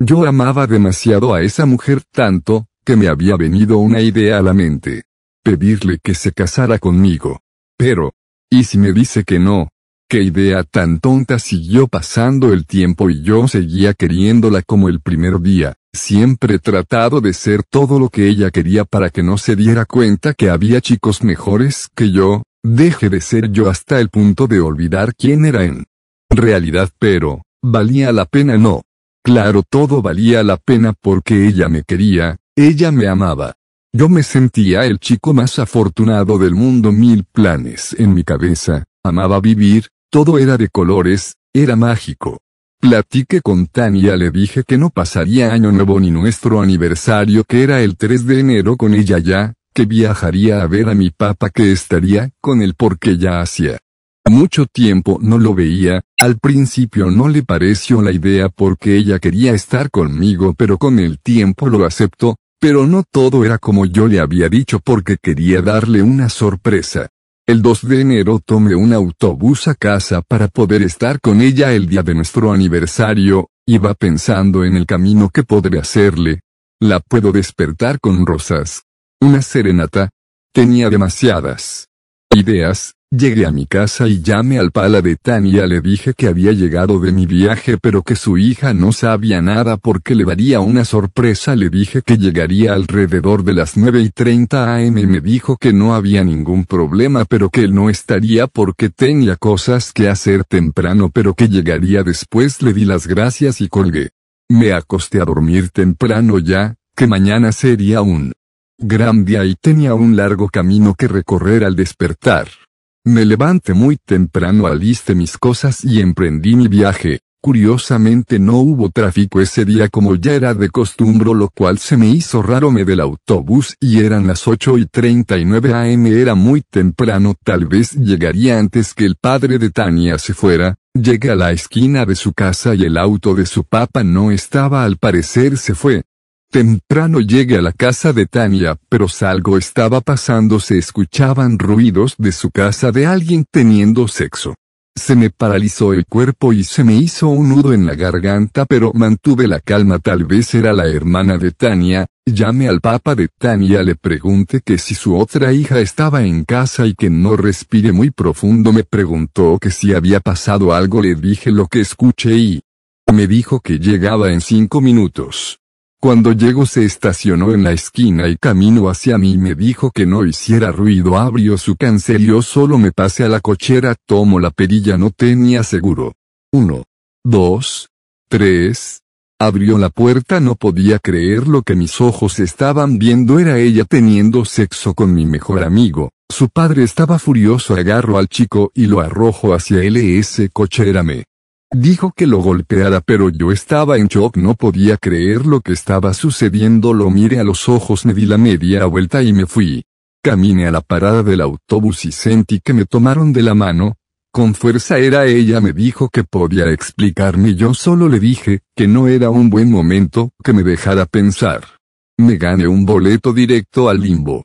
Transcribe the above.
Yo amaba demasiado a esa mujer tanto, que me había venido una idea a la mente. Pedirle que se casara conmigo. Pero, ¿y si me dice que no? Qué idea tan tonta siguió pasando el tiempo y yo seguía queriéndola como el primer día, siempre tratado de ser todo lo que ella quería para que no se diera cuenta que había chicos mejores que yo, deje de ser yo hasta el punto de olvidar quién era en realidad pero, valía la pena no. Claro, todo valía la pena porque ella me quería, ella me amaba. Yo me sentía el chico más afortunado del mundo, mil planes en mi cabeza, amaba vivir, todo era de colores, era mágico. Platiqué con Tania, le dije que no pasaría año nuevo ni nuestro aniversario que era el 3 de enero con ella ya, que viajaría a ver a mi papá que estaría con él porque ya hacía mucho tiempo no lo veía, al principio no le pareció la idea porque ella quería estar conmigo pero con el tiempo lo aceptó, pero no todo era como yo le había dicho porque quería darle una sorpresa. El 2 de enero tomé un autobús a casa para poder estar con ella el día de nuestro aniversario, iba pensando en el camino que podré hacerle. La puedo despertar con rosas. Una serenata. Tenía demasiadas ideas, Llegué a mi casa y llamé al pala de Tania le dije que había llegado de mi viaje pero que su hija no sabía nada porque le daría una sorpresa le dije que llegaría alrededor de las 9 y 30 am me dijo que no había ningún problema pero que él no estaría porque tenía cosas que hacer temprano pero que llegaría después le di las gracias y colgué. Me acosté a dormir temprano ya, que mañana sería un gran día y tenía un largo camino que recorrer al despertar. Me levanté muy temprano, alisté mis cosas y emprendí mi viaje. Curiosamente no hubo tráfico ese día como ya era de costumbre lo cual se me hizo raro me del autobús y eran las 8 y 39 am era muy temprano tal vez llegaría antes que el padre de Tania se fuera, llegué a la esquina de su casa y el auto de su papá no estaba al parecer se fue, Temprano llegué a la casa de Tania, pero salgo estaba pasando se escuchaban ruidos de su casa de alguien teniendo sexo. Se me paralizó el cuerpo y se me hizo un nudo en la garganta pero mantuve la calma tal vez era la hermana de Tania, llamé al papa de Tania le pregunté que si su otra hija estaba en casa y que no respire muy profundo me preguntó que si había pasado algo le dije lo que escuché y me dijo que llegaba en cinco minutos. Cuando llegó se estacionó en la esquina y camino hacia mí me dijo que no hiciera ruido abrió su cancel yo solo me pasé a la cochera tomo la perilla no tenía seguro. Uno. Dos. Tres. Abrió la puerta no podía creer lo que mis ojos estaban viendo era ella teniendo sexo con mi mejor amigo. Su padre estaba furioso agarro al chico y lo arrojo hacia él ese coche me Dijo que lo golpeara pero yo estaba en shock no podía creer lo que estaba sucediendo lo miré a los ojos me di la media vuelta y me fui. Caminé a la parada del autobús y sentí que me tomaron de la mano, con fuerza era ella me dijo que podía explicarme yo solo le dije, que no era un buen momento, que me dejara pensar. Me gané un boleto directo al limbo.